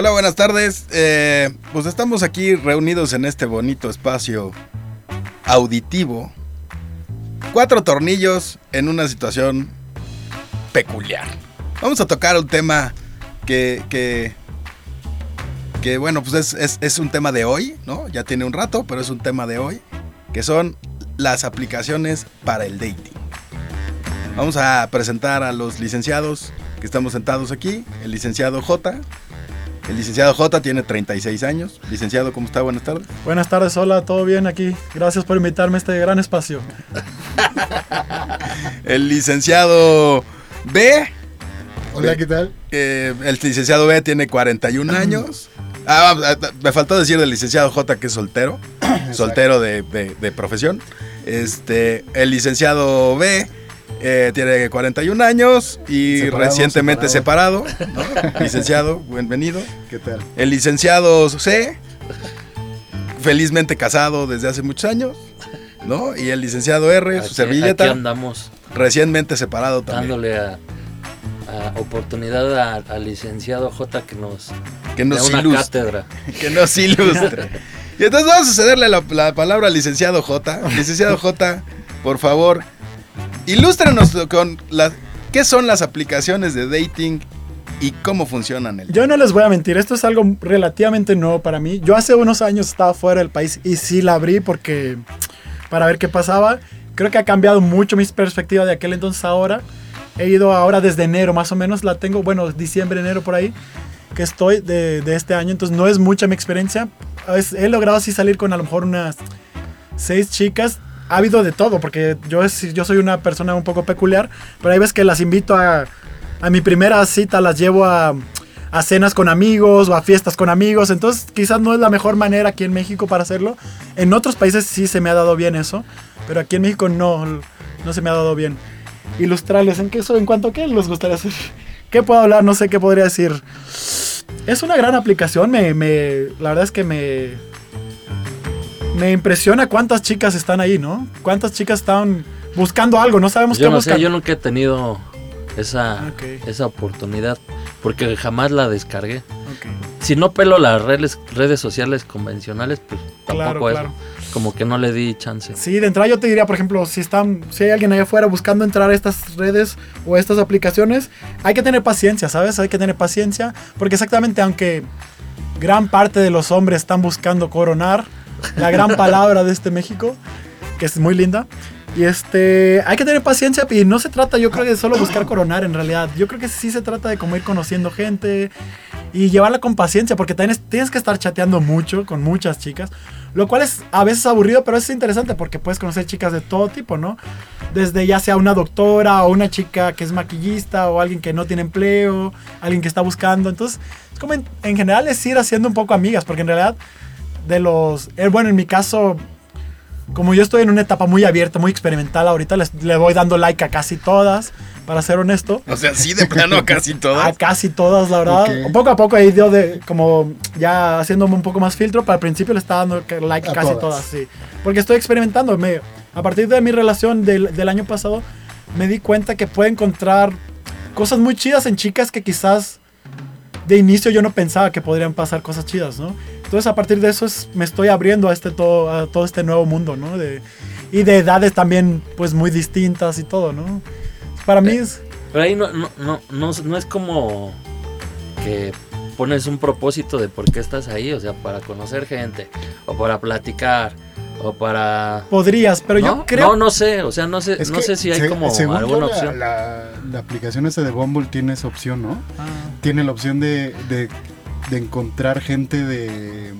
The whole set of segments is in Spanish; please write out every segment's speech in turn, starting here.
Hola, buenas tardes. Eh, pues estamos aquí reunidos en este bonito espacio auditivo. Cuatro tornillos en una situación peculiar. Vamos a tocar un tema que, que, que bueno, pues es, es- es un tema de hoy, ¿no? Ya tiene un rato, pero es un tema de hoy, que son las aplicaciones para el dating. Vamos a presentar a los licenciados que estamos sentados aquí. El licenciado J. El licenciado J tiene 36 años. Licenciado, ¿cómo está? Buenas tardes. Buenas tardes, hola, ¿todo bien aquí? Gracias por invitarme a este gran espacio. El licenciado B. Hola, ¿qué tal? eh, el licenciado B tiene 41 años. Ah, ah, me faltó decir del licenciado J que es soltero. soltero de, de- de profesión. Este, el licenciado B eh, tiene 41 años y Separado, recientemente separado. ¿no? Licenciado, bienvenido. ¿Qué tal? El licenciado C, felizmente casado desde hace muchos años, ¿no? Y el licenciado R, su Aquí- servilleta, Aquí andamos recientemente separado también. dándole a, a oportunidad a- al licenciado J que nos Que nos una ilustre. cátedra. Que nos ilustre. Y entonces vamos a cederle la, la palabra al licenciado J. Licenciado J, por favor, ilústrenos con las, qué son las aplicaciones de dating y cómo funcionan. El... Yo no les voy a mentir, esto es algo relativamente nuevo para mí. Yo hace unos años estaba fuera del país y sí la abrí porque para ver qué pasaba. Creo que ha cambiado mucho mi perspectiva de aquel entonces a ahora. He ido ahora desde enero, más o menos la tengo, bueno, diciembre, enero por ahí, que estoy de, de este año, entonces no es mucha mi experiencia. Es- he logrado así salir con a lo mejor unas seis chicas. Ha habido de todo, porque yo, es- yo soy una persona un poco peculiar, pero hay veces que las invito a, a mi primera cita, las llevo a, a cenas con amigos o a fiestas con amigos, entonces quizás no es la mejor manera aquí en México para hacerlo. En otros países sí se me ha dado bien eso, pero aquí en México no, no se me ha dado bien. Ilustrarles, ¿en qué eso, en cuanto a qué les gustaría hacer? ¿Qué puedo hablar? No sé qué podría decir. Es una gran aplicación, me, me- la verdad es que me, me impresiona cuántas chicas están ahí, ¿no? Cuántas chicas están buscando algo, no sabemos Yo qué no buscan. sé, yo nunca he tenido esa, esa oportunidad porque jamás la descargué. Si no pelo las redes, redes sociales convencionales, pues Claro, tampoco claro. eso. Como que no le di chance. Sí, de entrada yo te diría, por ejemplo, si están, si hay alguien allá afuera buscando entrar a estas redes o a estas aplicaciones, hay que tener paciencia, ¿sabes? Hay que tener paciencia, porque exactamente aunque gran parte de los hombres están buscando coronar, la gran palabra de este México, que es muy linda, y este, hay que tener paciencia y no se trata, yo creo de solo buscar coronar en realidad, yo creo que sí se trata de como ir conociendo gente y llevarla con paciencia, porque tienes, tienes que estar chateando mucho con muchas chicas, lo cual es a veces aburrido, pero es interesante porque puedes conocer chicas de todo tipo, ¿no? Desde ya sea una doctora o una chica que es maquillista o alguien que no tiene empleo, alguien que está buscando. Entonces, es como en, en general es ir haciendo un poco amigas, porque en realidad de los... eh, bueno, en mi caso, como yo estoy en una etapa muy abierta, muy experimental ahorita, les, le voy dando like a casi todas, para ser honesto. O sea, sí, de plano casi A todas. casi todas, la verdad. Ok. Poco a poco he ido de, como ya haciéndome un poco más filtro, pero al principio le estaba dando like A casi todas. todas. sí. Porque estoy experimentando. Me, a partir de mi relación del, del año pasado, me di cuenta que puedo encontrar cosas muy chidas en chicas que quizás de inicio yo no pensaba que podrían pasar cosas chidas, ¿no? Entonces a partir de eso es- me estoy abriendo a, este todo, a todo este nuevo mundo, ¿no? De, y de edades también pues muy distintas y todo, ¿no? Para mí es... Pero ahí no, no, no, no, no es como que pones un propósito de por qué estás ahí, o sea, para conocer gente, o para platicar, o para... Podrías, pero ¿No? yo creo... No, no sé, o sea, no sé, Es no sé si hay se- como alguna la- opción. La, la aplicación esa de Bumble tiene esa opción, ¿no? Ah. Tiene la opción de, de, de encontrar gente de... eh,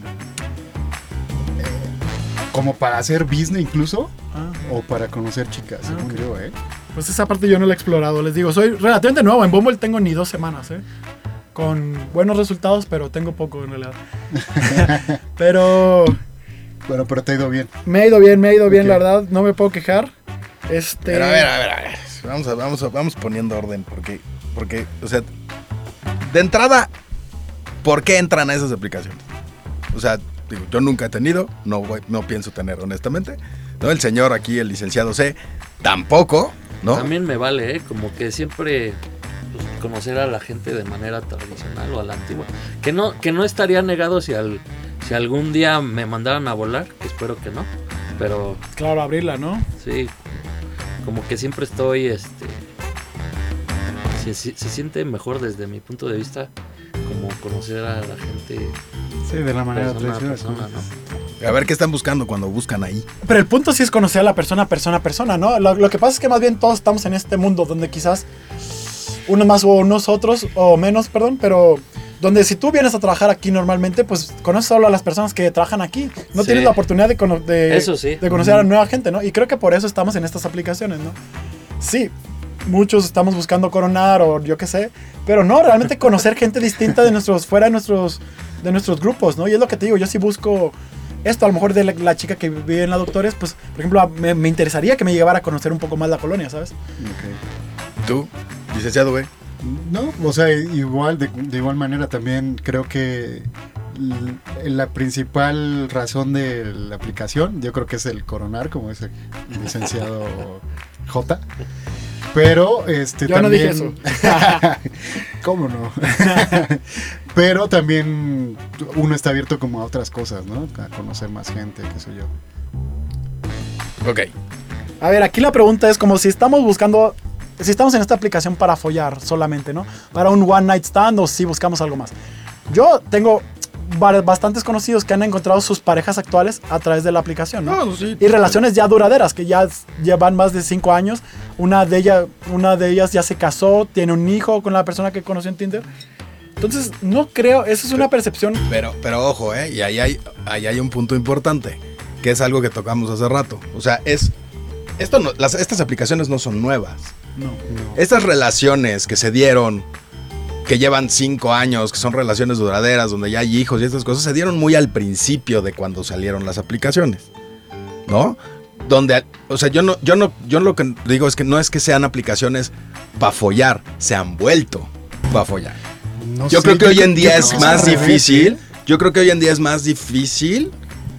como para hacer business incluso, Ah, o para conocer chicas, yo, ¿eh? pues esa parte yo no la he explorado, les digo. Soy relativamente nuevo, en Bumble tengo ni dos semanas, ¿eh? Con buenos resultados, pero tengo poco en realidad. pero Bueno, pero te ha ido bien. me ha ido bien, me ha ido bien, la verdad, no me puedo quejar. Este... Pero a ver, a ver, a ver. Vamos, a, vamos, a- vamos poniendo orden, porque, porque, o sea, de entrada, ¿por qué entran a esas aplicaciones? O sea, digo, yo nunca he tenido, no, voy- no pienso tener, honestamente. ¿no? El señor aquí, el licenciado C, tampoco, ¿no? También me vale, ¿eh? Como que siempre, pues, conocer a la gente de manera tradicional o a la antigua. Que no, que no estaría negado si, al, si algún día me mandaran a volar, que espero que no. Pero Claro, abrirla, ¿no? sí, como que siempre estoy, este... Se, se- se siente mejor desde mi punto de vista como conocer a la gente Sí, de la manera persona persona, ¿no? A ver qué están buscando cuando buscan ahí. Pero el punto sí es conocer a la persona, persona persona, ¿no? Lo, lo que pasa es que más bien todos estamos en este mundo donde quizás unos más o unos otros, o menos, perdón, pero donde si tú vienes a trabajar aquí normalmente, pues conoces solo a las personas que trabajan aquí. No Sí. tienes la oportunidad de, cono- de, Eso sí. de conocer a nueva gente, ¿no? Y creo que por eso estamos en estas aplicaciones, ¿no? Sí, muchos estamos buscando coronar o yo qué sé, pero no, realmente conocer gente distinta de nuestros, fuera de nuestros, de nuestros grupos, ¿no? Y es lo que te digo, yo sí busco esto, a lo mejor de la, la chica que vive en la Doctores, pues, por ejemplo, me, me interesaría que me llevara a conocer un poco más la colonia, ¿sabes? Ok. ¿Tú, licenciado, güey? No, o sea, igual, de, de igual manera también creo que la principal razón de la aplicación, yo creo que es el coronar, como dice el licenciado J. Pero, este, Yo no dije también... ¿Cómo no? Pero también uno está abierto como a otras cosas, ¿no? A conocer más gente, qué sé yo. Ok. A ver, aquí la pregunta es como si estamos buscando, si estamos en esta aplicación para follar solamente, ¿no? Para un one night stand o si buscamos algo más. Yo tengo bastantes conocidos que han encontrado sus parejas actuales a través de la aplicación, ¿no? No, sí. y relaciones ya duraderas que ya llevan más de cinco años. Una de, ella, una de ellas ya se casó, tiene un hijo con la persona que conoció en Tinder. Entonces, no creo, esa es una percepción. Pero, pero ojo, ¿eh? Y ahí hay, ahí hay un punto importante, que es algo que tocamos hace rato. O sea, es... Esto no, las, estas aplicaciones no son nuevas. No. No. Estas relaciones que se dieron, que llevan cinco años, que son relaciones duraderas, donde ya hay hijos y estas cosas, se dieron muy al principio de cuando salieron las aplicaciones. ¿No? Donde, o sea, yo no, yo no, yo lo que digo es que no es que sean aplicaciones para follar, se han vuelto para follar. No Yo sé, creo que hoy en día es más difícil. ¿eh? Yo creo que hoy en día es más difícil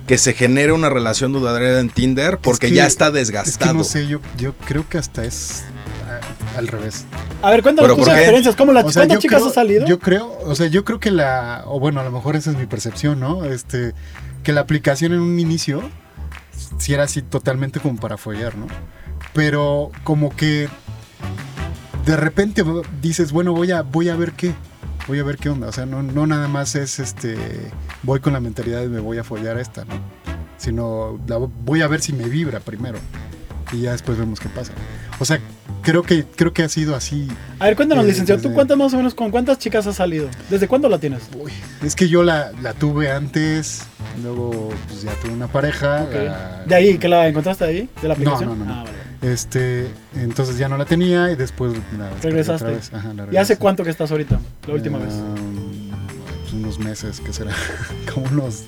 que se genere una relación duradera en Tinder porque que- ya está Es que desgastado. no sé, yo, yo creo que hasta es al revés. A ver, cuéntanos ¿Pero tus experiencias. ¿Cómo la, O sea, ¿Cuántas chicas creo- has salido? Yo creo, o sea, yo creo que la, o bueno, a lo mejor esa es mi percepción, ¿no? Este, que la aplicación en un inicio sí era así totalmente como para follar, ¿no? Pero como que de repente dices, bueno, voy a, voy a ver qué, voy a ver qué onda. O sea, no, no nada más es este, voy con la mentalidad de me voy a follar a esta, ¿no? Sino la voy a ver si me vibra primero y ya después vemos qué pasa. O sea, creo que, creo que ha sido así A ver, cuéntanos, Eh, licenciado. ¿Tú cuántas más o menos, con cuántas chicas has salido? ¿Desde cuándo la tienes? Uy, es que yo la, la tuve antes, luego pues ya tuve una pareja. Ok. la- ¿De ahí? ¿Que la encontraste ahí? ¿De la aplicación? no, no, no. Ah, vale. Este, entonces ya no la tenía y después la Regresaste. otra vez, ajá, la ¿Y hace cuánto que estás ahorita? La última vez. Um, pues unos meses, ¿qué será? Como unos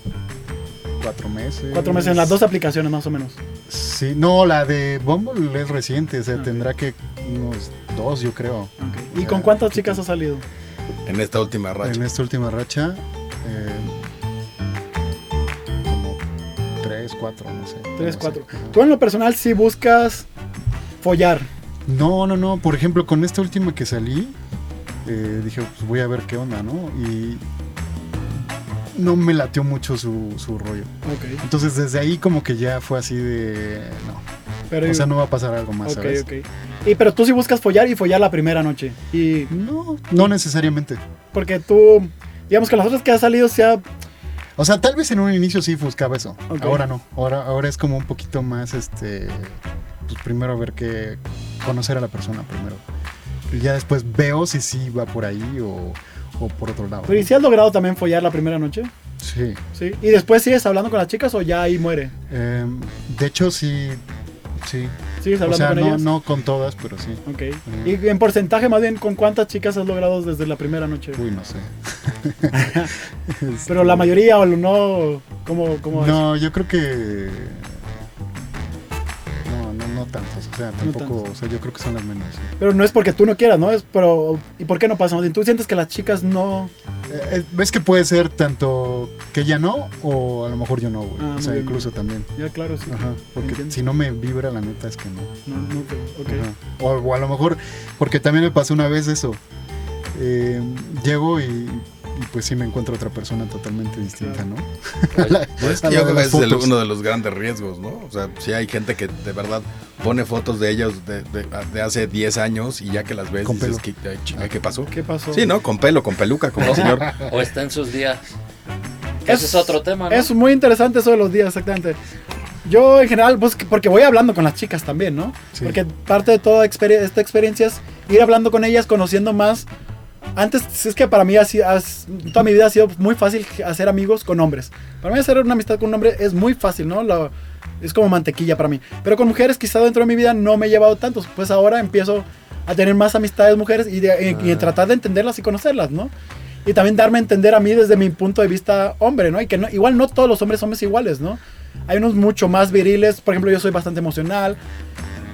cuatro meses. Cuatro meses en las dos aplicaciones más o menos. Sí, no, la de Bumble es reciente, o sea, Ah. tendrá que unos dos, yo creo. ¿Y con cuántas chicas has salido? En esta última racha. En esta última racha, eh, como tres, cuatro, no sé. Tres, sé. cuatro. Tú en lo personal sí buscas follar. No, no, no. Por ejemplo, con esta última que salí, eh, dije, pues voy a ver qué onda, ¿no? Y no me latió mucho su, su rollo. Ok. Entonces, desde ahí como que ya fue así de... No. Pero, O sea, no va a pasar algo más, ¿sabes? ok. Y pero tú sí buscas follar y follar la primera noche. Y No, no necesariamente. porque tú, digamos que las otras que has salido sea O sea, tal vez en un inicio sí buscaba eso. Ahora no. Ahora, ahora es como un poquito más, este... Pues primero ver qué... Conocer a la persona primero. Y ya después veo si sí va por ahí o, por otro lado. Pero ¿y si has logrado también follar la primera noche? Sí. Sí. ¿Y después sigues hablando con las chicas o ya ahí muere? Em, de hecho, sí. Sí. ¿Sigues O hablando sea, con no, ellas? no con todas, pero sí. Ok. Y en porcentaje más bien, ¿con cuántas chicas has logrado desde la primera noche? Uy, no sé. Pero la mayoría o no, ¿cómo, cómo es? No, yo creo que. No, no, no tantos. O sea, tampoco. tantos. o sea, yo creo que son las menos. sí. Pero no es porque tú no quieras, ¿no? Es pero ¿y por qué no pasa? ¿Tú sientes que las chicas no Eh, eh, ¿Ves que puede ser tanto que ella no o a lo mejor yo no, güey? Ah, o sea, muy bien. incluso también. Ya claro, sí. Ajá. Porque Entiendo. si no me vibra, la neta es que no. No, no ok. Ajá. O, o a lo mejor, porque también me pasó una vez eso. Eh, llego y, y pues sí me encuentro otra persona totalmente distinta, ¿no? Pues, Pues A yo creo que ese es uno de los grandes riesgos, ¿no? O sea, si hay gente que de verdad pone fotos de ellos de, de- de hace 10 años y ya que las ves Con dices, pelo. ¿qué, ay, ¿qué pasó? ¿Qué pasó? Sí, ¿no? Con pelo, con peluca, como el señor. o está en sus días. Que Es- ese es otro tema, ¿no? Es muy interesante eso de los días, exactamente. Yo en general, pues, que- porque voy hablando con las chicas también, ¿no? Sí. Porque parte de toda exper- esta experiencia es ir hablando con ellas, conociendo más. Antes, es que para mí así, as- toda mi vida ha sido muy fácil hacer amigos con hombres. Para mí hacer una amistad con un hombre es muy fácil, ¿no? Lo- es como mantequilla para mí. Pero con mujeres quizá dentro de mi vida no me he llevado tantos. Pues ahora empiezo a tener más amistades mujeres y, de- y- y Ah. tratar de entenderlas y conocerlas, ¿no? Y también darme a entender a mí desde mi punto de vista hombre, ¿no? Y que no, igual no todos los hombres somos iguales, ¿no? Hay unos mucho más viriles, por ejemplo, yo soy bastante emocional.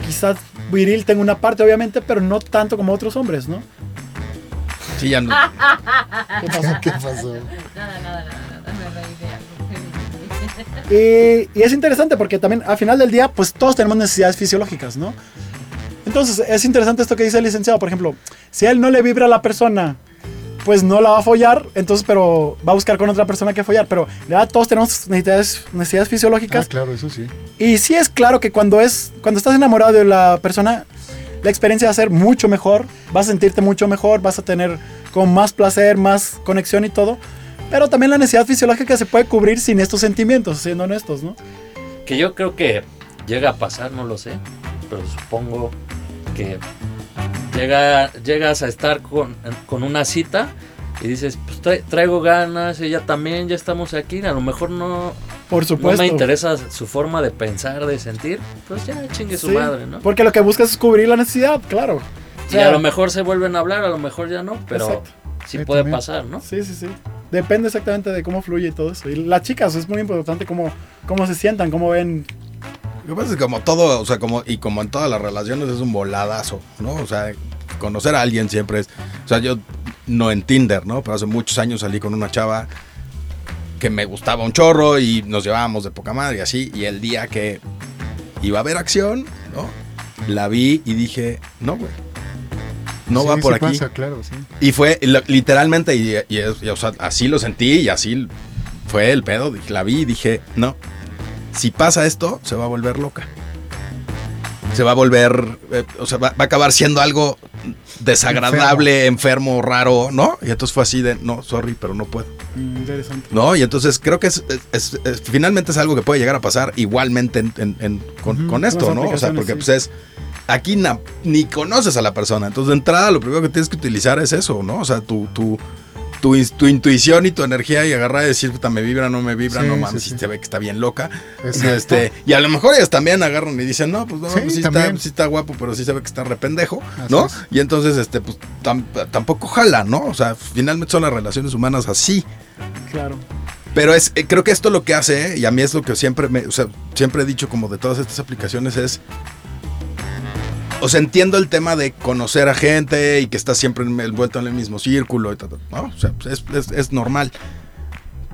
Quizás viril tengo una parte, obviamente, pero no tanto como otros hombres, ¿no? Sí, ya no. ¿Qué pasa? ¿Qué pasó? Nada, nada, nada, nada, me reí de algo. Y, y es interesante porque también al final del día, pues todos tenemos necesidades fisiológicas, ¿no? Entonces es interesante esto que dice el licenciado, por ejemplo, si a él no le vibra a la persona, pues no la va a follar, entonces, pero va a buscar con otra persona que follar, pero de verdad todos tenemos necesidades, necesidades Ah, fisiológicas. claro, eso sí. Y sí es claro que cuando es cuando estás enamorado de la persona, la experiencia va a ser mucho mejor, vas a sentirte mucho mejor, vas a tener con más placer, más conexión y todo. Pero también la necesidad fisiológica se puede cubrir sin estos sentimientos, siendo honestos, ¿no? Que yo creo que llega a pasar, no lo sé, pero supongo que llega, llegas a estar con, con una cita y dices, pues tra- traigo ganas, ella también, ya estamos aquí, a lo mejor no, Por no supuesto. me interesa su forma de pensar, de sentir, pues ya chingue su Sí, madre, ¿no? Porque lo que buscas es cubrir la necesidad, claro. O y sea, a lo mejor se vuelven a hablar, a lo mejor ya no, pero Exacto. sí puede también. pasar, ¿no? Sí, sí, sí. Depende exactamente de cómo fluye y todo eso. Y las chicas, es muy importante cómo, cómo se sientan, cómo ven. Lo que pasa es que como todo, o sea, como, y como en todas las relaciones es un voladazo, ¿no? O sea, conocer a alguien siempre es. O sea, yo no en Tinder, ¿no? Pero hace muchos años salí con una chava que me gustaba un chorro y nos llevábamos de poca madre y así. Y el día que iba a haber acción, ¿no? La vi y dije, no, güey. No Sí, va por aquí. pasa, claro, sí. Y fue lo- literalmente, y, y es- y, o sea, así lo sentí y así fue el pedo. Dije, La vi y dije, no, si pasa esto, se va a volver loca. Se va a volver, eh, o sea, va, va a acabar siendo algo desagradable, enfermo. raro, ¿no? Y entonces fue así de, no, sorry, pero no puedo. Interesante. ¿No? Y entonces creo que es, es- es- finalmente es algo que puede llegar a pasar igualmente en- en- en- con, esto, ¿no? O sea, porque sí. pues es, aquí na- ni conoces a la persona. Entonces de entrada lo primero que tienes que utilizar es eso, ¿no? O sea, tu, tu, tu, tu intuición y tu energía y agarrar y decir, puta, me vibra, no me vibra, Sí, no mames, sí. si se ve que está bien loca. Exacto. Este, y a lo mejor ellas también agarran y dicen, no, pues no, Sí, pues, está, también. sí está guapo, pero sí se ve que está rependejo, Así ¿no? es. Y entonces, este, pues tam- tampoco jala, ¿no? O sea, finalmente son las relaciones humanas así. Claro. Pero es, eh, creo que esto lo que hace, y a mí es lo que siempre me, o sea, siempre he dicho como de todas estas aplicaciones es. O sea, entiendo el tema de conocer a gente y que estás siempre en- envuelto en el mismo círculo y tal, tal, ¿no? O sea, pues, es, es- es normal.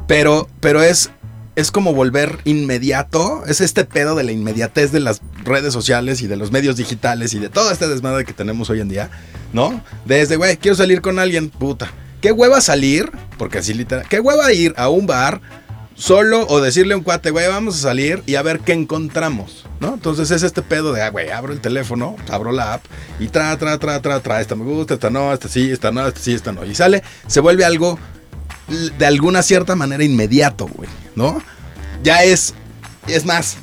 Pero, pero es, es como volver inmediato. Es este pedo de la inmediatez de las redes sociales y de los medios digitales y de todo este desmadre que tenemos hoy en día, ¿no? Desde, güey, quiero salir con alguien, puta. ¿Qué hueva salir? Porque así literal. ¿Qué hueva ir a un bar solo o decirle a un cuate, güey, vamos a salir y a ver qué encontramos, ¿no? Entonces es este pedo de, ah, güey, abro el teléfono, abro la app y tra, tra, tra, tra, tra, esta me gusta, esta no, esta sí, esta no, esta sí, esta no. Y sale, se vuelve algo de alguna cierta manera inmediato, güey, ¿no? Ya es, es más,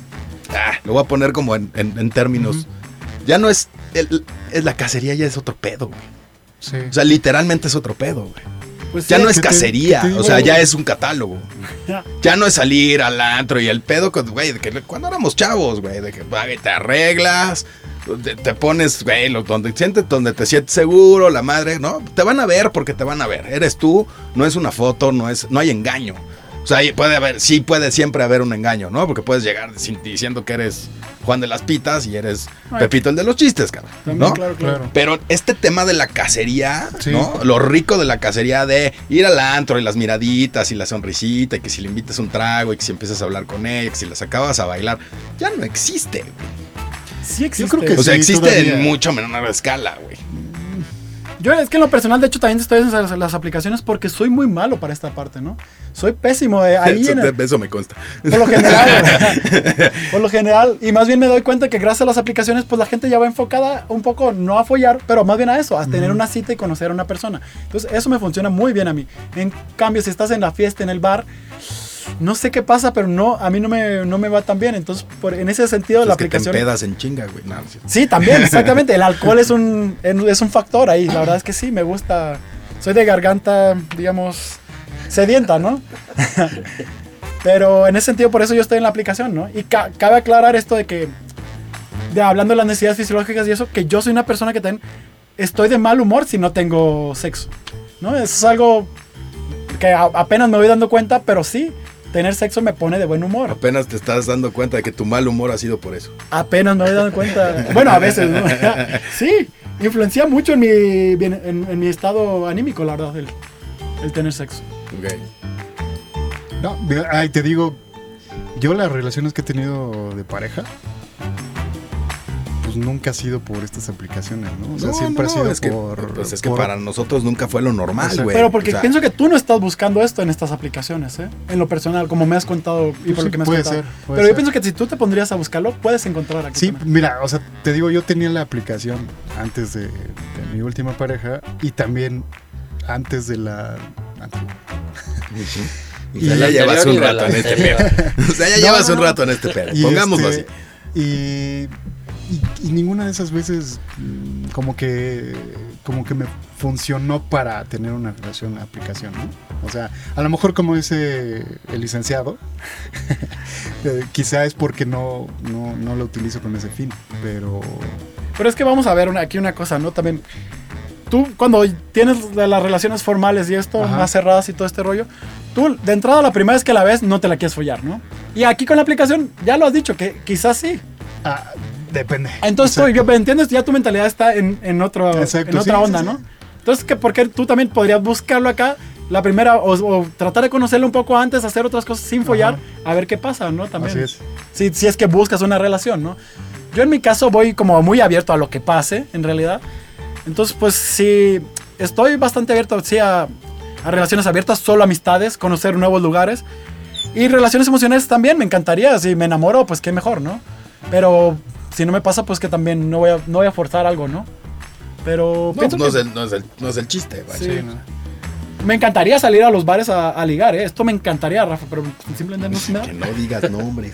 ah, lo voy a poner como en, en- en términos, ya no es, el- es la cacería, ya es otro pedo, güey. Sí. O sea, literalmente es otro pedo, güey. Pues Ya sí, no es te- cacería, te o sea, ya es un catálogo. Ya. No es salir al antro y el pedo, güey, de que cuando éramos chavos, güey, de que te arreglas, te, te pones, güey, donde, sientes, donde te sientes seguro, la madre, ¿no? Te van a ver porque te van a ver. Eres tú, no es una foto, no es, no hay engaño. O sea, puede haber, sí puede siempre haber un engaño, ¿no? Porque puedes llegar diciendo que eres Juan de las Pitas y eres Ay. Pepito el de los chistes, cabrón. También, ¿no? claro, claro. Claro. Pero este tema de la cacería, Sí. ¿no? Lo rico de la cacería de ir al antro y las miraditas y la sonrisita y que si le invitas un trago y que si empiezas a hablar con ella, que si las acabas a bailar, ya no existe. güey. Sí existe. creo que O sea, Sí, existe todavía. en mucho menor escala, güey. Yo es que en lo personal, de hecho, también estoy en las, las aplicaciones porque soy muy malo para esta parte, ¿no? Soy pésimo. eh, ahí eso, en el- te- eso me consta. por lo general. por lo general. Y más bien me doy cuenta que gracias a las aplicaciones, pues la gente ya va enfocada un poco, no a follar, pero más bien a eso, a tener una cita y conocer a una persona. Entonces, eso me funciona muy bien a mí. En cambio, si estás en la fiesta, en el bar, no sé qué pasa, pero no, a mí no me, no me va tan bien. Entonces, por, en ese sentido, la es que te aplicación... empedas en chinga, güey. No, sí. Sí, también, exactamente. El alcohol es un, es un factor ahí. La verdad es que sí, me gusta. Soy de garganta, digamos, sedienta, ¿no? Pero en ese sentido, por eso yo estoy en la aplicación, ¿no? Y ca- cabe aclarar esto de que, de, hablando de las necesidades fisiológicas y eso, que yo soy una persona que también estoy de mal humor si no tengo sexo, ¿no? Eso es algo que apenas me voy dando cuenta, pero sí, tener sexo me pone de buen humor. Apenas te estás dando cuenta de que tu mal humor ha sido por eso. Apenas me voy dando cuenta. Bueno, a veces, ¿no? sí, influencia mucho en mi, en, en mi estado anímico, la verdad, el, el tener sexo. Ok. No, ay, te digo, yo las relaciones que he tenido de pareja, pues nunca ha sido por estas aplicaciones, ¿no? O sea, No, siempre no, ha sido es que, por... pues es que por- para nosotros nunca fue lo normal, güey. Pero porque O sea, pienso que tú no estás buscando esto en estas aplicaciones, ¿eh? En lo personal, como me has contado y por Sí, lo que me has puede contado. ser, puede Pero yo ser. pienso que si tú te pondrías a buscarlo, puedes encontrar aquí. Sí, también. mira, o sea, te digo, yo tenía la aplicación antes de, de mi última pareja y también antes de la... antes-. O sea, ya llevas un rato en este pedo. O sea, ya llevas un rato en este pedo. Pongámoslo este, así. Y, y, y ninguna de esas veces mm, como que como que me funcionó para tener una relación aplicación, ¿no? O sea, a lo mejor como dice el licenciado, eh, quizá es porque no, no, no lo utilizo con ese fin, pero Pero es que vamos a ver una- aquí una cosa, ¿no? También, tú cuando tienes las relaciones formales y esto, Ajá. más cerradas y todo este rollo, tú de entrada la primera vez que la ves no te la quieres follar, ¿no? Y aquí con la aplicación ya lo has dicho, que quizás sí. ah, depende. Entonces tú, yo, ¿entiendes? Ya tu mentalidad está en, en, otro, Exacto, en otra sí, onda, sí, ¿no? sí. Entonces, que ¿por qué tú también podrías buscarlo acá? La primera, o, o tratar de conocerlo un poco antes, hacer otras cosas sin follar, a ver qué pasa, ¿no? También. Así es. Si, si es que buscas una relación, ¿no? Yo en mi caso voy como muy abierto a lo que pase, en realidad. Entonces, pues sí, estoy bastante abierto, sí, a, a relaciones abiertas, solo amistades, conocer nuevos lugares. Y relaciones emocionales también, me encantaría. Si me enamoro, pues qué mejor, ¿no? Pero si no me pasa, pues que también no voy a, no voy a forzar algo, ¿no? Pero No, pienso no, es que el, no, es el, no es el chiste, güey. Sí. Sí, ¿no? me encantaría salir a los bares a, a ligar, ¿eh? Esto me encantaría, Rafa, pero simplemente no se me da. Que no digas nombres.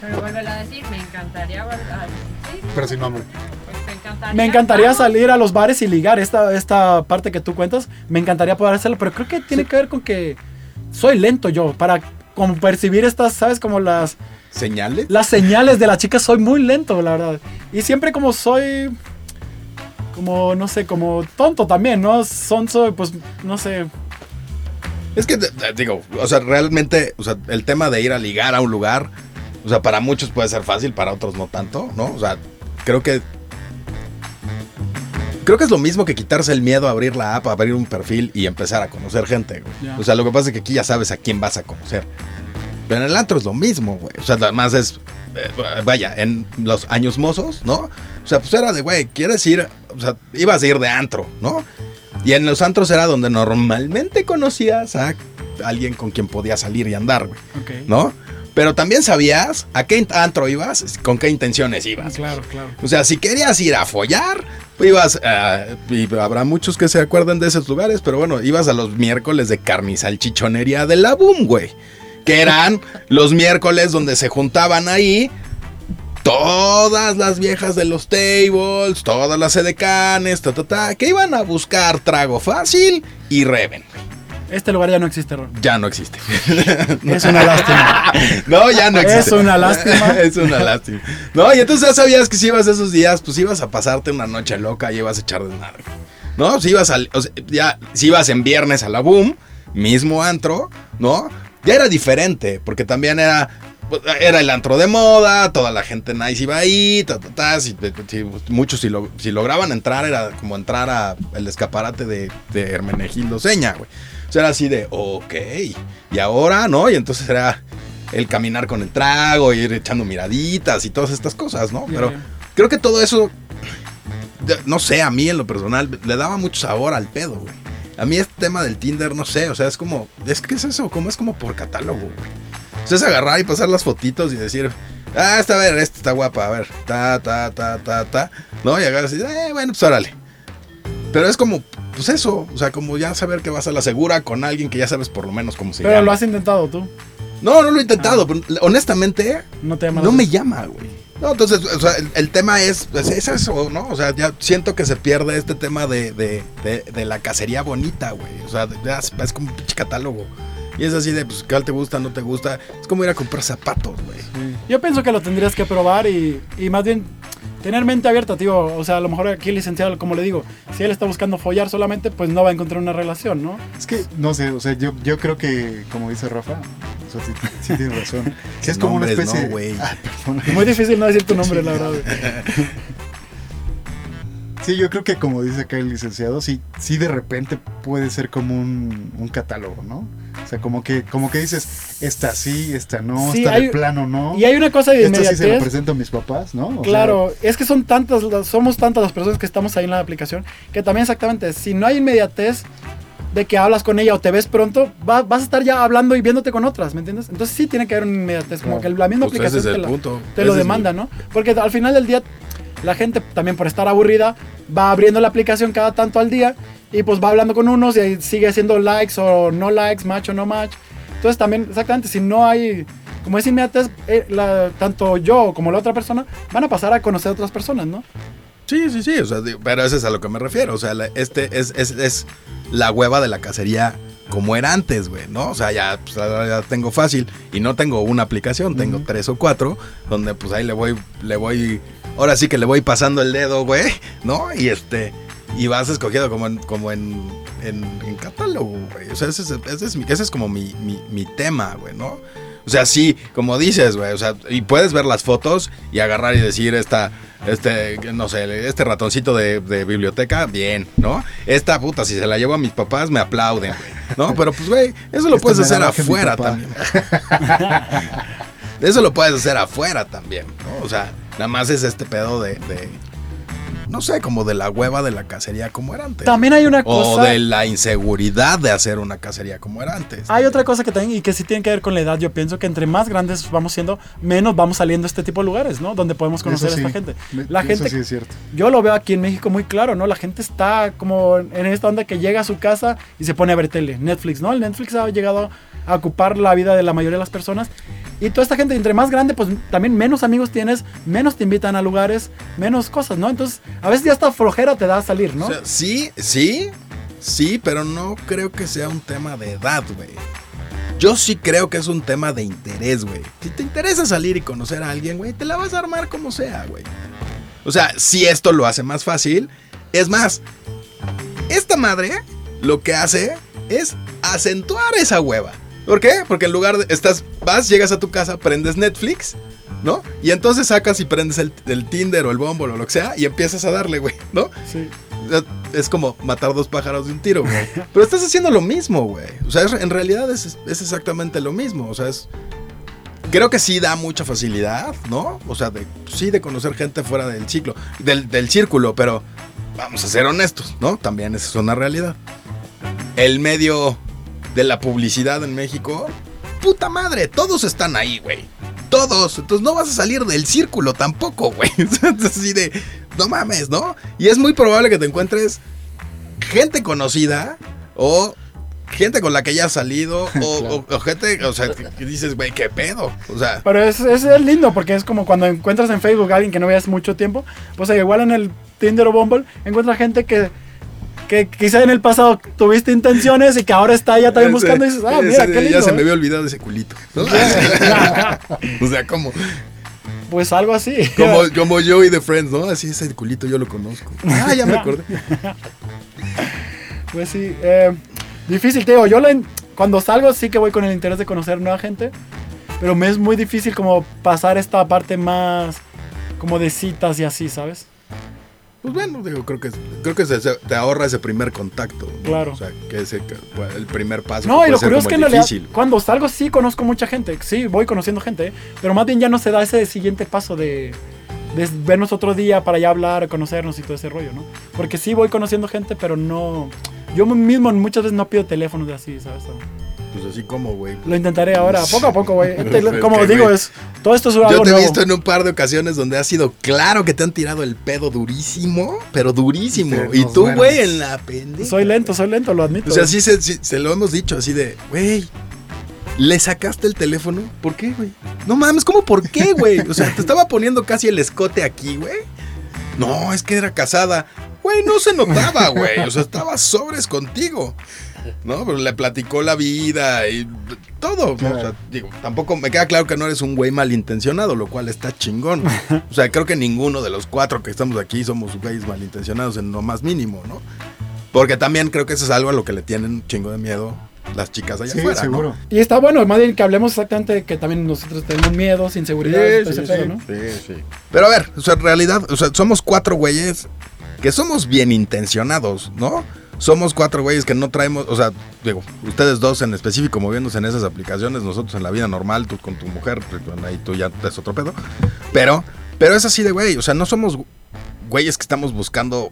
Pero vuelvo a decir, me encantaría. ah, sí, Pero sin nombre. pues me encantaría. Me encantaría salir a los bares y ligar esta, esta parte que tú cuentas. Me encantaría poder hacerlo, pero creo que tiene que ver con que soy lento yo para como percibir estas, ¿sabes? Como las, ¿Señales? las señales de las chicas. Soy muy lento, la verdad. Y siempre como soy, como, no sé, como tonto también, ¿no? Son, soy, pues, no sé. Es que, digo, o sea, realmente, o sea, el tema de ir a ligar a un lugar, o sea, para muchos puede ser fácil, para otros no tanto, ¿no? O sea, creo que... Creo que es lo mismo que quitarse el miedo a abrir la app, a abrir un perfil y empezar a conocer gente, güey. O sea, lo que pasa es que aquí ya sabes a quién vas a conocer. Pero en el antro es lo mismo, güey. O sea, además es... eh, vaya, en los años mozos, ¿no? O sea, pues era de, güey, ¿quieres ir? O sea, ibas a ir de antro, ¿no? Y en los antros era donde normalmente conocías a alguien con quien podías salir y andar, güey. ¿no? Pero también sabías a qué antro ibas, con qué intenciones ibas. Claro, claro. O sea, si querías ir a follar, pues ibas, a- y habrá muchos que se acuerdan de esos lugares, pero bueno, ibas a los miércoles de carnizalchichonería de la Boom, güey. Que eran los miércoles donde se juntaban ahí todas las viejas de los tables, todas las edecanes, ta, ta, ta, que iban a buscar trago fácil y reven. Este lugar ya no existe, Ron. Ya no existe. Es una lástima. No, ya no existe. Es una lástima. es una lástima. No, y entonces ya sabías que si ibas esos días, pues ibas a pasarte una noche loca y ibas a echar desmadre. ¿No? Si ibas al, o sea, ya, si ibas en viernes a la boom, mismo antro, ¿no? Ya era diferente, porque también era. Era el antro de moda, toda la gente nice iba ahí, ta, ta, ta, si- si- muchos si, lo- si lograban entrar era como entrar a el escaparate de, de Hermenegildo Seña, güey. O sea, era así de, ok, y ahora, ¿no? Y entonces era el caminar con el trago, ir echando miraditas y todas estas cosas, ¿no? Pero creo que todo eso no sé, a mí en lo personal le daba mucho sabor al pedo, güey. A mí este tema del Tinder, no sé, o sea, es como, es que es eso, como es como por catálogo, güey. O sea, es agarrar y pasar las fotitos y decir, ah, esta, a ver, esta está guapa, a ver, ta, ta, ta, ta, ta. No, y agarras y dices, eh, bueno, pues órale. Pero es como, pues eso, o sea, como ya saber que vas a la segura con alguien que ya sabes por lo menos cómo se Pero llama. lo has intentado tú. No, no lo he intentado, pero honestamente, No te llama no me llama, güey. No, entonces, o sea, el, tema es, pues, es eso, ¿no? O sea, ya siento que se pierde este tema de, de, de, la cacería bonita, güey. O sea, ya es, es como un pinche catálogo. Y es así de, pues, ¿cuál te gusta, no te gusta? Es como ir a comprar zapatos, güey. Yo pienso que lo tendrías que probar y, y más bien tener mente abierta, tío. O sea, a lo mejor aquí el licenciado, como le digo, si él está buscando follar solamente, pues no va a encontrar una relación, ¿no? Es que, no sé, o sea, yo, yo creo que, como dice Rafa, o sea, sí, sí tiene razón. Sí, es como una especie. no, güey. Ah. Es muy difícil no decir tu nombre, la verdad. Sí, yo creo que como dice acá el licenciado, sí, sí de repente puede ser como un, un catálogo, ¿no? O sea, como que, como que dices, esta sí, esta no, Sí, esta hay- de plano no. Y hay una cosa de Esta sí se la inmediatez. presento a mis papás, ¿no? O sea, Claro, es que son tantas, las- somos tantas las personas que estamos ahí en la aplicación, que también exactamente, si no hay inmediatez de que hablas con ella o te ves pronto, va- vas a estar ya hablando y viéndote con otras, ¿me entiendes? Entonces sí tiene que haber una inmediatez, como que la misma Pues ese aplicación es el te, la- te Ese lo demanda, mi- ¿no? Porque al final del día la gente también por estar aburrida va abriendo la aplicación cada tanto al día y pues va hablando con unos y sigue haciendo likes o no likes, match o no match. Entonces también, exactamente, si no hay, como es inmediatez, eh, la- tanto yo como la otra persona van a pasar a conocer a otras personas, ¿no? Sí, sí, sí, o sea, pero eso es a lo que me refiero. O sea, la- este es, es, es la hueva de la cacería como era antes, güey, ¿no? O sea, ya, pues, ya tengo fácil y no tengo una aplicación, tengo tres o cuatro, donde pues ahí le voy, le voy, ahora sí que le voy pasando el dedo, güey, ¿no? Y este, y vas escogiendo como en, como en, en, en catálogo, güey. O sea, ese es, ese es, mi- ese es como mi, mi, mi tema, güey, ¿no? O sea, sí, como dices, güey, o sea, y puedes ver las fotos y agarrar y decir esta, este, no sé, este ratoncito de, de biblioteca, bien, ¿no? Esta puta, si se la llevo a mis papás, me aplauden, güey, ¿no? Pero pues, güey, eso lo puedes hacer afuera también. Eso lo puedes hacer afuera también, ¿no? O sea, nada más es este pedo de, de no sé, como de la hueva de la cacería como era antes. También hay una O cosa... de la inseguridad de hacer una cacería como era antes. Hay otra cosa que también y que sí tiene que ver con la edad. Yo pienso que entre más grandes vamos siendo, menos vamos saliendo a este tipo de lugares, ¿no? Donde podemos conocer a esta gente. La eso gente sí es cierto. Yo lo veo aquí en México muy claro, ¿no? La gente está como en esta onda que llega a su casa y se pone a ver tele. Netflix, ¿no? El Netflix ha llegado a ocupar la vida de la mayoría de las personas. Y toda esta gente, entre más grande, pues también menos amigos tienes, menos te invitan a lugares, menos cosas, ¿no? Entonces, a veces ya hasta flojera te da a salir, ¿no? Sí, sí, sí, pero no creo que sea un tema de edad, güey. Yo sí creo que es un tema de interés, güey. Si te interesa salir y conocer a alguien, güey, te la vas a armar como sea, güey. O sea, si esto lo hace más fácil, es más, esta madre lo que hace es acentuar esa hueva. ¿Por qué? Porque en lugar de estás, vas, llegas a tu casa, prendes Netflix, ¿no? Y entonces sacas y prendes el, el Tinder o el Bumble o lo que sea y empiezas a darle, güey, ¿no? Sí. Es como matar dos pájaros de un tiro, güey. Pero estás haciendo lo mismo, güey. O sea, es- en realidad es, es exactamente lo mismo. O sea, es. Creo que sí da mucha facilidad, ¿no? O sea, de, sí de conocer gente fuera del ciclo, del, del círculo, pero vamos a ser honestos, ¿no? También esa es una realidad. El medio de la publicidad en México, puta madre, todos están ahí, güey. Todos. Entonces no vas a salir del círculo tampoco, güey. Así de, no mames, ¿no? Y es muy probable que te encuentres gente conocida o gente con la que ya has salido o, o- o gente, o sea, que dices, güey, qué pedo. O sea, Pero es, es, es lindo porque es como cuando encuentras en Facebook a alguien que no veas mucho tiempo, pues igual en el Tinder o Bumble encuentras gente que, que quizá en el pasado tuviste intenciones y que ahora está ya también buscando y dices, ah, mira, qué lindo. Ya se me ¿eh?". había olvidado ese culito. ¿no? o sea, como, Pues algo así. como, como Joey de Friends, ¿no? Así ese culito yo lo conozco. Ah, ya me acordé. Pues sí, eh, difícil, te digo, yo cuando salgo sí que voy con el interés de conocer nueva gente, pero me es muy difícil como pasar esta parte más como de citas y así, ¿sabes? Pues bueno, digo, creo que, creo que se- se- te ahorra ese primer contacto. ¿no? Claro. O sea, que pues, el primer paso. No, que y lo curioso es que en realidad cuando salgo sí conozco mucha gente, sí, voy conociendo gente, ¿eh? pero más bien ya no se da ese siguiente paso de, de vernos otro día para ya hablar, conocernos y todo ese rollo, ¿no? Porque sí voy conociendo gente, pero no... Yo mismo muchas veces no pido teléfonos de así, ¿sabes? Pues así como, güey. Lo intentaré ahora, poco a poco, güey. Este, Es Como que, digo, es todo esto es Yo algo te he nuevo. visto en un par de ocasiones donde ha sido claro que te han tirado el pedo durísimo, pero durísimo. Y tú, güey, en la pendeja. Soy lento, soy lento, lo admito. O sea, sí se, sí se lo hemos dicho así de, güey, ¿le sacaste el teléfono? ¿Por qué, güey? No mames, ¿cómo por qué, güey? O sea, te estaba poniendo casi el escote aquí, güey. No, es que era casada. Güey, no se notaba, güey. O sea, estaba sobres contigo. ¿No? Pero le platicó la vida y todo. O sea, digo, tampoco me queda claro que no eres un güey malintencionado, lo cual está chingón. O sea, creo que ninguno de los cuatro que estamos aquí somos güeyes malintencionados en lo más mínimo, ¿no? Porque también creo que eso es algo a lo que le tienen un chingo de miedo las chicas allá Sí, afuera. ¿no? seguro. Y está bueno, más bien que hablemos exactamente de que también nosotros tenemos miedos, inseguridades, ese pedo, ¿no? sí, sí. Pero a ver, o sea, en realidad, o sea, somos cuatro güeyes que somos bien intencionados, ¿no? Somos cuatro güeyes que no traemos, o sea, digo, ustedes dos en específico moviéndose en esas aplicaciones, nosotros en la vida normal, tú con tu mujer, pues, ahí tú ya es otro pedo. Pero, pero es así de güey, o sea, no somos güeyes que estamos buscando,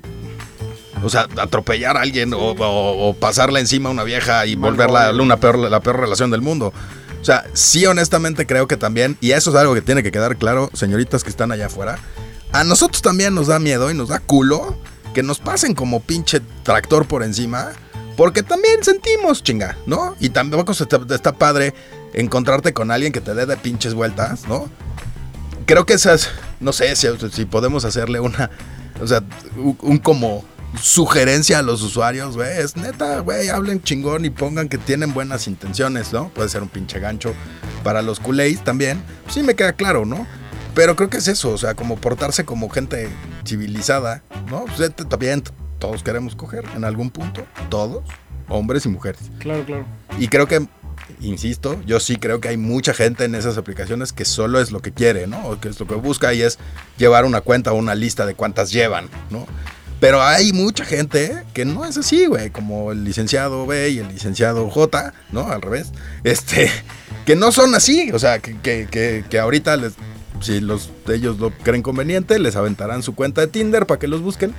o sea, atropellar a alguien o, o- o pasarle encima a una vieja y volverla una peor, la peor relación del mundo. O sea, sí, honestamente creo que también, y eso es algo que tiene que quedar claro, señoritas que están allá afuera, a nosotros también nos da miedo y nos da culo que nos pasen como pinche tractor por encima, porque también sentimos chinga, ¿no? Y tampoco te- está padre encontrarte con alguien que te dé de pinches vueltas, ¿no? Creo que esas, no sé si, podemos hacerle una, o sea, un, un como sugerencia a los usuarios, güey, es neta, güey, hablen chingón y pongan que tienen buenas intenciones, ¿no? Puede ser un pinche gancho para los culés también, sí me queda claro, ¿no? Pero creo que es eso, o sea, como portarse como gente civilizada, ¿no? Pues, eh, también todos queremos coger en algún punto, todos, hombres y mujeres. Claro, claro. Y creo que, insisto, yo sí creo que hay mucha gente en esas aplicaciones que solo es lo que quiere, ¿no? O que es lo que busca y es llevar una cuenta o una lista de cuántas llevan, ¿no? Pero hay mucha gente que no es así, güey, como el licenciado B y el licenciado J, ¿no? Al revés. Este, que no son así, o sea, que, que, que, que ahorita les, si los, ellos lo creen conveniente, les aventarán su cuenta de Tinder para que los busquen.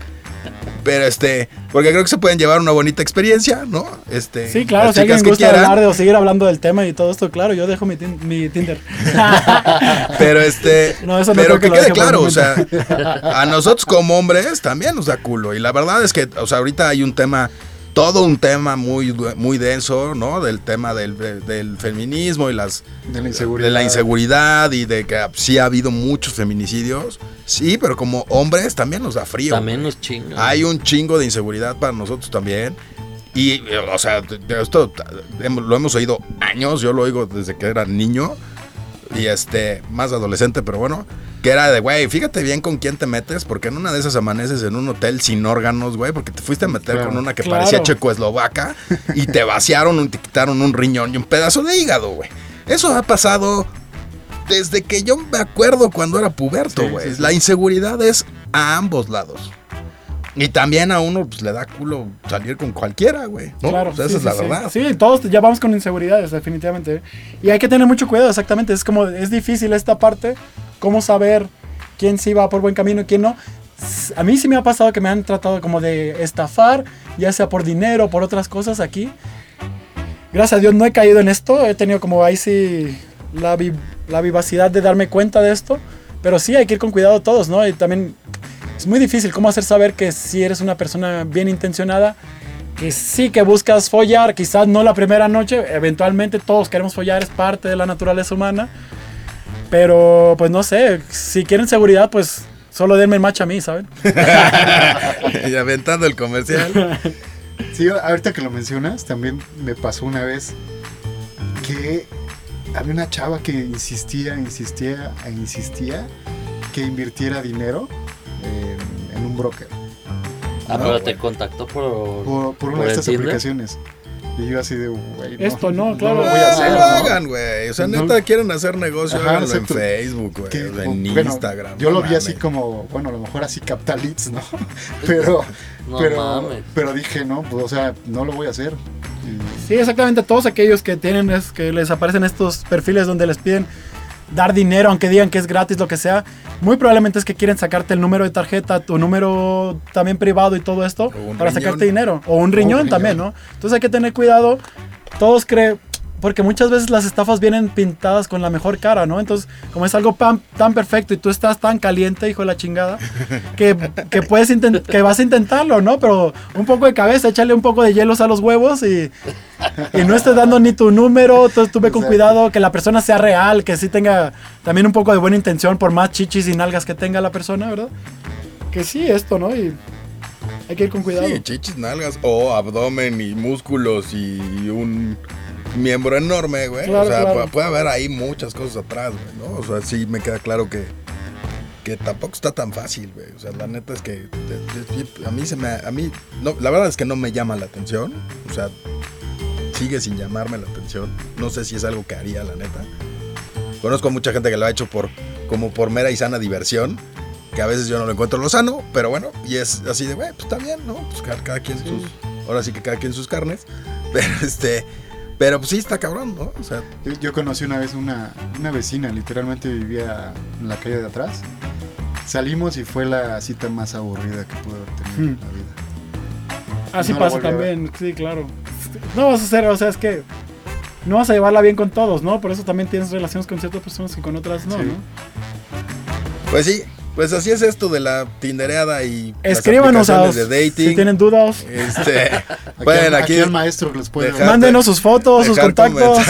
Pero este, porque creo que se pueden llevar una bonita experiencia, ¿no? Este, Sí, claro, si alguien gusta quieran. hablar de, o seguir hablando del tema y todo esto, claro, yo dejo mi, tin- mi Tinder. Pero este, No, eso no pero que quede claro, o sea, a nosotros como hombres también nos da culo. Y la verdad es que, o sea, ahorita hay un tema, todo un tema muy, muy denso, ¿no? Del tema del, de- del feminismo y las De la inseguridad. de la inseguridad y de que sí ha habido muchos feminicidios. Sí, pero como hombres también nos da frío. También nos chingan. Hay un chingo de inseguridad para nosotros también. Y, eh, o sea, esto hemos- lo hemos oído años, yo lo oigo desde que era niño y este, más adolescente, pero bueno, que era de, güey, fíjate bien con quién te metes, porque en una de esas amaneces en un hotel sin órganos, güey, porque te fuiste a meter Claro. con una que Claro. parecía checoslovaca y te vaciaron, un- te quitaron un riñón y un pedazo de hígado, güey. Eso ha pasado desde que yo me acuerdo cuando era puberto, Sí, güey. sí, sí. La inseguridad es a ambos lados. Y también a uno pues, le da culo salir con cualquiera, güey. ¿no? Claro, O sea, sí, esa es la sí. verdad. Sí, todos ya vamos con inseguridades, definitivamente. Y hay que tener mucho cuidado, exactamente. Es como, es difícil esta parte, cómo saber quién sí va por buen camino y quién no. A mí sí me ha pasado que me han tratado como de estafar, ya sea por dinero o por otras cosas aquí. Gracias a Dios no he caído en esto, he tenido como ahí sí la, vi- la vivacidad de darme cuenta de esto. Pero sí, hay que ir con cuidado todos, ¿no? Y también es muy difícil cómo hacer saber que si eres una persona bien intencionada, que sí que buscas follar, quizás no la primera noche, eventualmente todos queremos follar, es parte de la naturaleza humana. Pero pues no sé, si quieren seguridad, pues solo denme el match a mí, ¿saben? y aventando el comercial. Sí, ahorita que lo mencionas, también me pasó una vez que había una chava que insistía, insistía e insistía que invirtiera dinero en, en un broker Ah, No, pero te contactó por. por, por una ¿Por de estas Tinder? aplicaciones. Y yo así de, güey, Esto no, claro. lo voy a hacer. no lo ¿no? hagan, güey. O sea, No. neta, quieren hacer negocio, Ajá, háganlo en. Facebook, güey. En bueno, Instagram. Yo no lo vi así como, bueno, a lo mejor así capta leads, ¿no? Pero, No pero, mames. pero dije, no, pues, o sea, no lo voy a hacer. Y- Sí, exactamente. Todos aquellos que tienen, es que les aparecen estos perfiles donde les piden dar dinero, aunque digan que es gratis, lo que sea, muy probablemente es que quieren sacarte el número de tarjeta, tu número también privado y todo esto, para riñón. sacarte dinero. O un riñón riñón. también, ¿no? Entonces hay que tener cuidado. Todos creen, porque muchas veces las estafas vienen pintadas con la mejor cara, ¿no? Entonces, como es algo tan, tan perfecto y tú estás tan caliente, hijo de la chingada, que, que puedes que vas a intentarlo, ¿no? Pero un poco de cabeza, échale un poco de hielos a los huevos y, y no estés dando ni tu número, entonces tú ve con cuidado, que la persona sea real, que sí tenga también un poco de buena intención, por más chichis y nalgas que tenga la persona, ¿verdad? Que sí, esto, ¿no? Y hay que ir con cuidado. Sí, chichis, nalgas, o abdomen y músculos y un miembro enorme, güey. Claro, o sea, claro. pu- puede haber ahí muchas cosas atrás, güey, ¿no? O sea, sí me queda claro que, que tampoco está tan fácil, güey. O sea, la neta es que de- de- a mí se me... A mí, no, la verdad es que no me llama la atención. O sea, sigue sin llamarme la atención. No sé si es algo que haría, la neta. Conozco a mucha gente que lo ha hecho por como por mera y sana diversión. Que a veces yo no lo encuentro lo sano, pero bueno, y es así de, güey, pues está bien, ¿no? Pues cada, cada quien sus. Ahora sí que cada quien sus carnes. Pero este. Pero pues sí está cabrón, ¿no? O sea, Yo, yo conocí una vez una, una vecina, literalmente vivía en la calle de atrás. Salimos y fue la cita más aburrida que pude haber tenido en Hmm. la vida. Así No pasa también, sí, claro. No vas a hacer, o sea, es que no vas a llevarla bien con todos, ¿no? Por eso también tienes relaciones con ciertas personas que con otras no, Sí. ¿no? pues sí, pues así es esto de la tindereada y. las Escríbanos a aplicaciones de dating. si tienen dudas. Este. Aquí, pueden aquí. aquí el maestro les puede dejar- Mándenos sus fotos, sus contactos.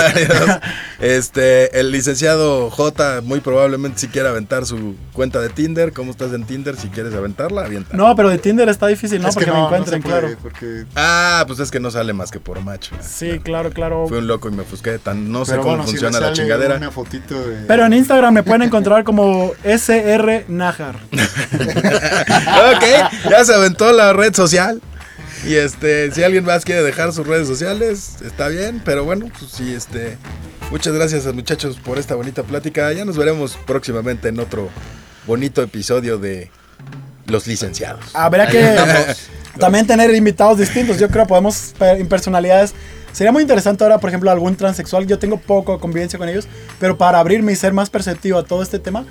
Este, el licenciado J muy probablemente si quiere aventar su cuenta de Tinder. ¿Cómo estás en Tinder? Si quieres aventarla, avienta. No, pero de Tinder está difícil, ¿no? Es Porque me no, encuentren, claro. Porque, Ah, pues es que no sale más que por macho. Sí, claro, claro. Fui un loco y me ofusqué tan no sé cómo bueno, funciona la chingadera. Una fotito de. Pero en Instagram me pueden encontrar como SR Ok, ya se aventó la red social. Y este, si alguien más quiere dejar sus redes sociales, está bien, pero bueno, pues sí, este. Muchas gracias muchachos por esta bonita plática. Ya nos veremos próximamente en otro bonito episodio de Los Licenciados. Habrá que también tener invitados distintos. Yo creo que podemos en personalidades. Sería muy interesante ahora, por ejemplo, algún transexual. Yo tengo poco convivencia con ellos, pero para abrirme y ser más perceptivo a todo este tema,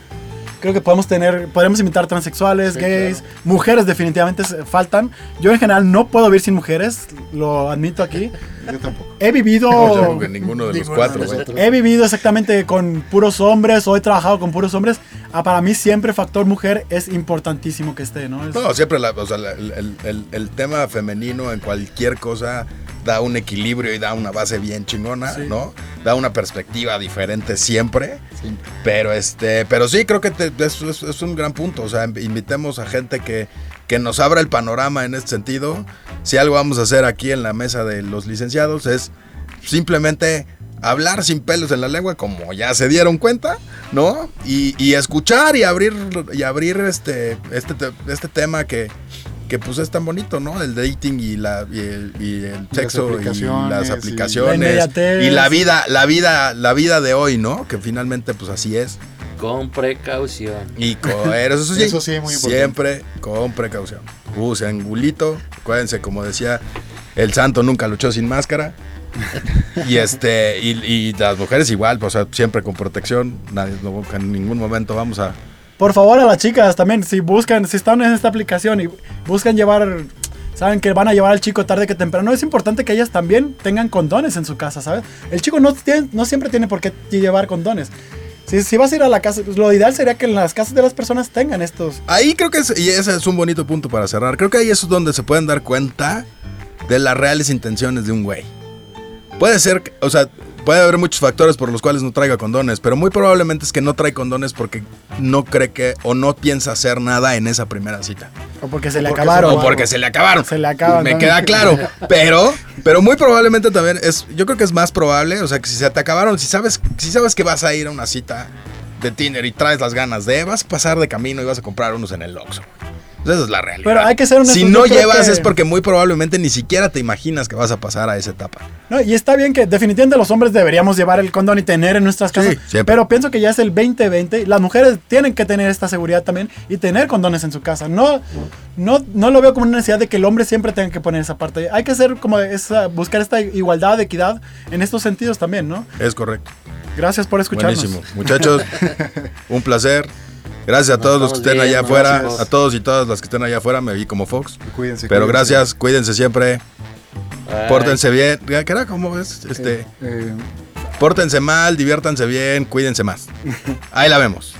creo que podemos tener, podemos invitar transexuales, Sí, gays, claro. mujeres definitivamente faltan. Yo en general no puedo vivir sin mujeres, lo admito aquí. Yo tampoco. He vivido No, yo creo que ninguno de los cuatro, de nosotros. He vivido exactamente con puros hombres o he trabajado con puros hombres. Ah, para mí siempre factor mujer es importantísimo que esté, ¿no? Es- No, siempre la- o sea, la- el, el- el- el tema femenino en cualquier cosa da un equilibrio y da una base bien chingona, Sí. ¿no? Da una perspectiva diferente siempre. Pero este, pero sí creo que te- es, es- es un gran punto. O sea, invitemos a gente que, que nos abra el panorama en este sentido. Si algo vamos a hacer aquí en la mesa de los licenciados es simplemente hablar sin pelos en la lengua, como ya se dieron cuenta, ¿no? Y, y escuchar y abrir, y abrir este, este, te- este tema que, que pues es tan bonito, ¿no? El dating y, la, y, el, y el Las sexo y aplicaciones las y- La aplicaciones y la vida, la vida, la vida de hoy, ¿no? Que finalmente pues así es. Con precaución. Y co- eso sí, Eso sí, muy importante. siempre con precaución. Usen gulito, acuérdense, como decía, el santo nunca luchó sin máscara. y este, y, y las mujeres igual, pues, o sea, siempre con protección. Nadie, no, en ningún momento vamos a. Por favor, a las chicas también, si buscan, si están en esta aplicación y buscan llevar, saben que van a llevar al chico tarde que temprano, es importante que ellas también tengan condones en su casa, ¿sabes? El chico no, tiene- no siempre tiene por qué llevar condones. Si, si vas a ir a la casa, lo ideal sería que en las casas de las personas tengan estos. Ahí creo que es, y ese es un bonito punto para cerrar. Creo que ahí es donde se pueden dar cuenta de las reales intenciones de un güey. Puede ser, o sea, puede haber muchos factores por los cuales no traiga condones, pero muy probablemente es que no trae condones porque no cree que o no piensa hacer nada en esa primera cita. O porque se le porque acabaron. O porque se le acabaron. Se le acaban, Me ¿no? queda claro. Pero, pero muy probablemente también es, yo creo que es más probable, o sea, que si se te acabaron, si sabes, si sabes que vas a ir a una cita de Tinder y traes las ganas de, vas a pasar de camino y vas a comprar unos en el Oxxo. Esa es la realidad. Pero hay que ser honestos, Si no llevas que- es porque muy probablemente ni siquiera te imaginas que vas a pasar a esa etapa. No, y está bien que definitivamente los hombres deberíamos llevar el condón y tener en nuestras casas. siempre. pero pienso que ya es el 2020. Las mujeres tienen que tener esta seguridad también y tener condones en su casa. No, no, no lo veo como una necesidad de que el hombre siempre tenga que poner esa parte. Hay que hacer como esa, buscar esta igualdad, equidad en estos sentidos también, ¿no? Es correcto. Gracias por escucharnos. Buenísimo. Muchachos, un placer. Gracias a todos los que estén allá afuera, gracias. a todos y todas las que estén allá afuera, me vi como Fox. Cuídense. Pero cuídense. gracias, cuídense siempre, Bye. pórtense bien. ¿Qué era? ¿Cómo es? Este, Eh, pórtense mal, diviértanse bien, cuídense más. Ahí la vemos.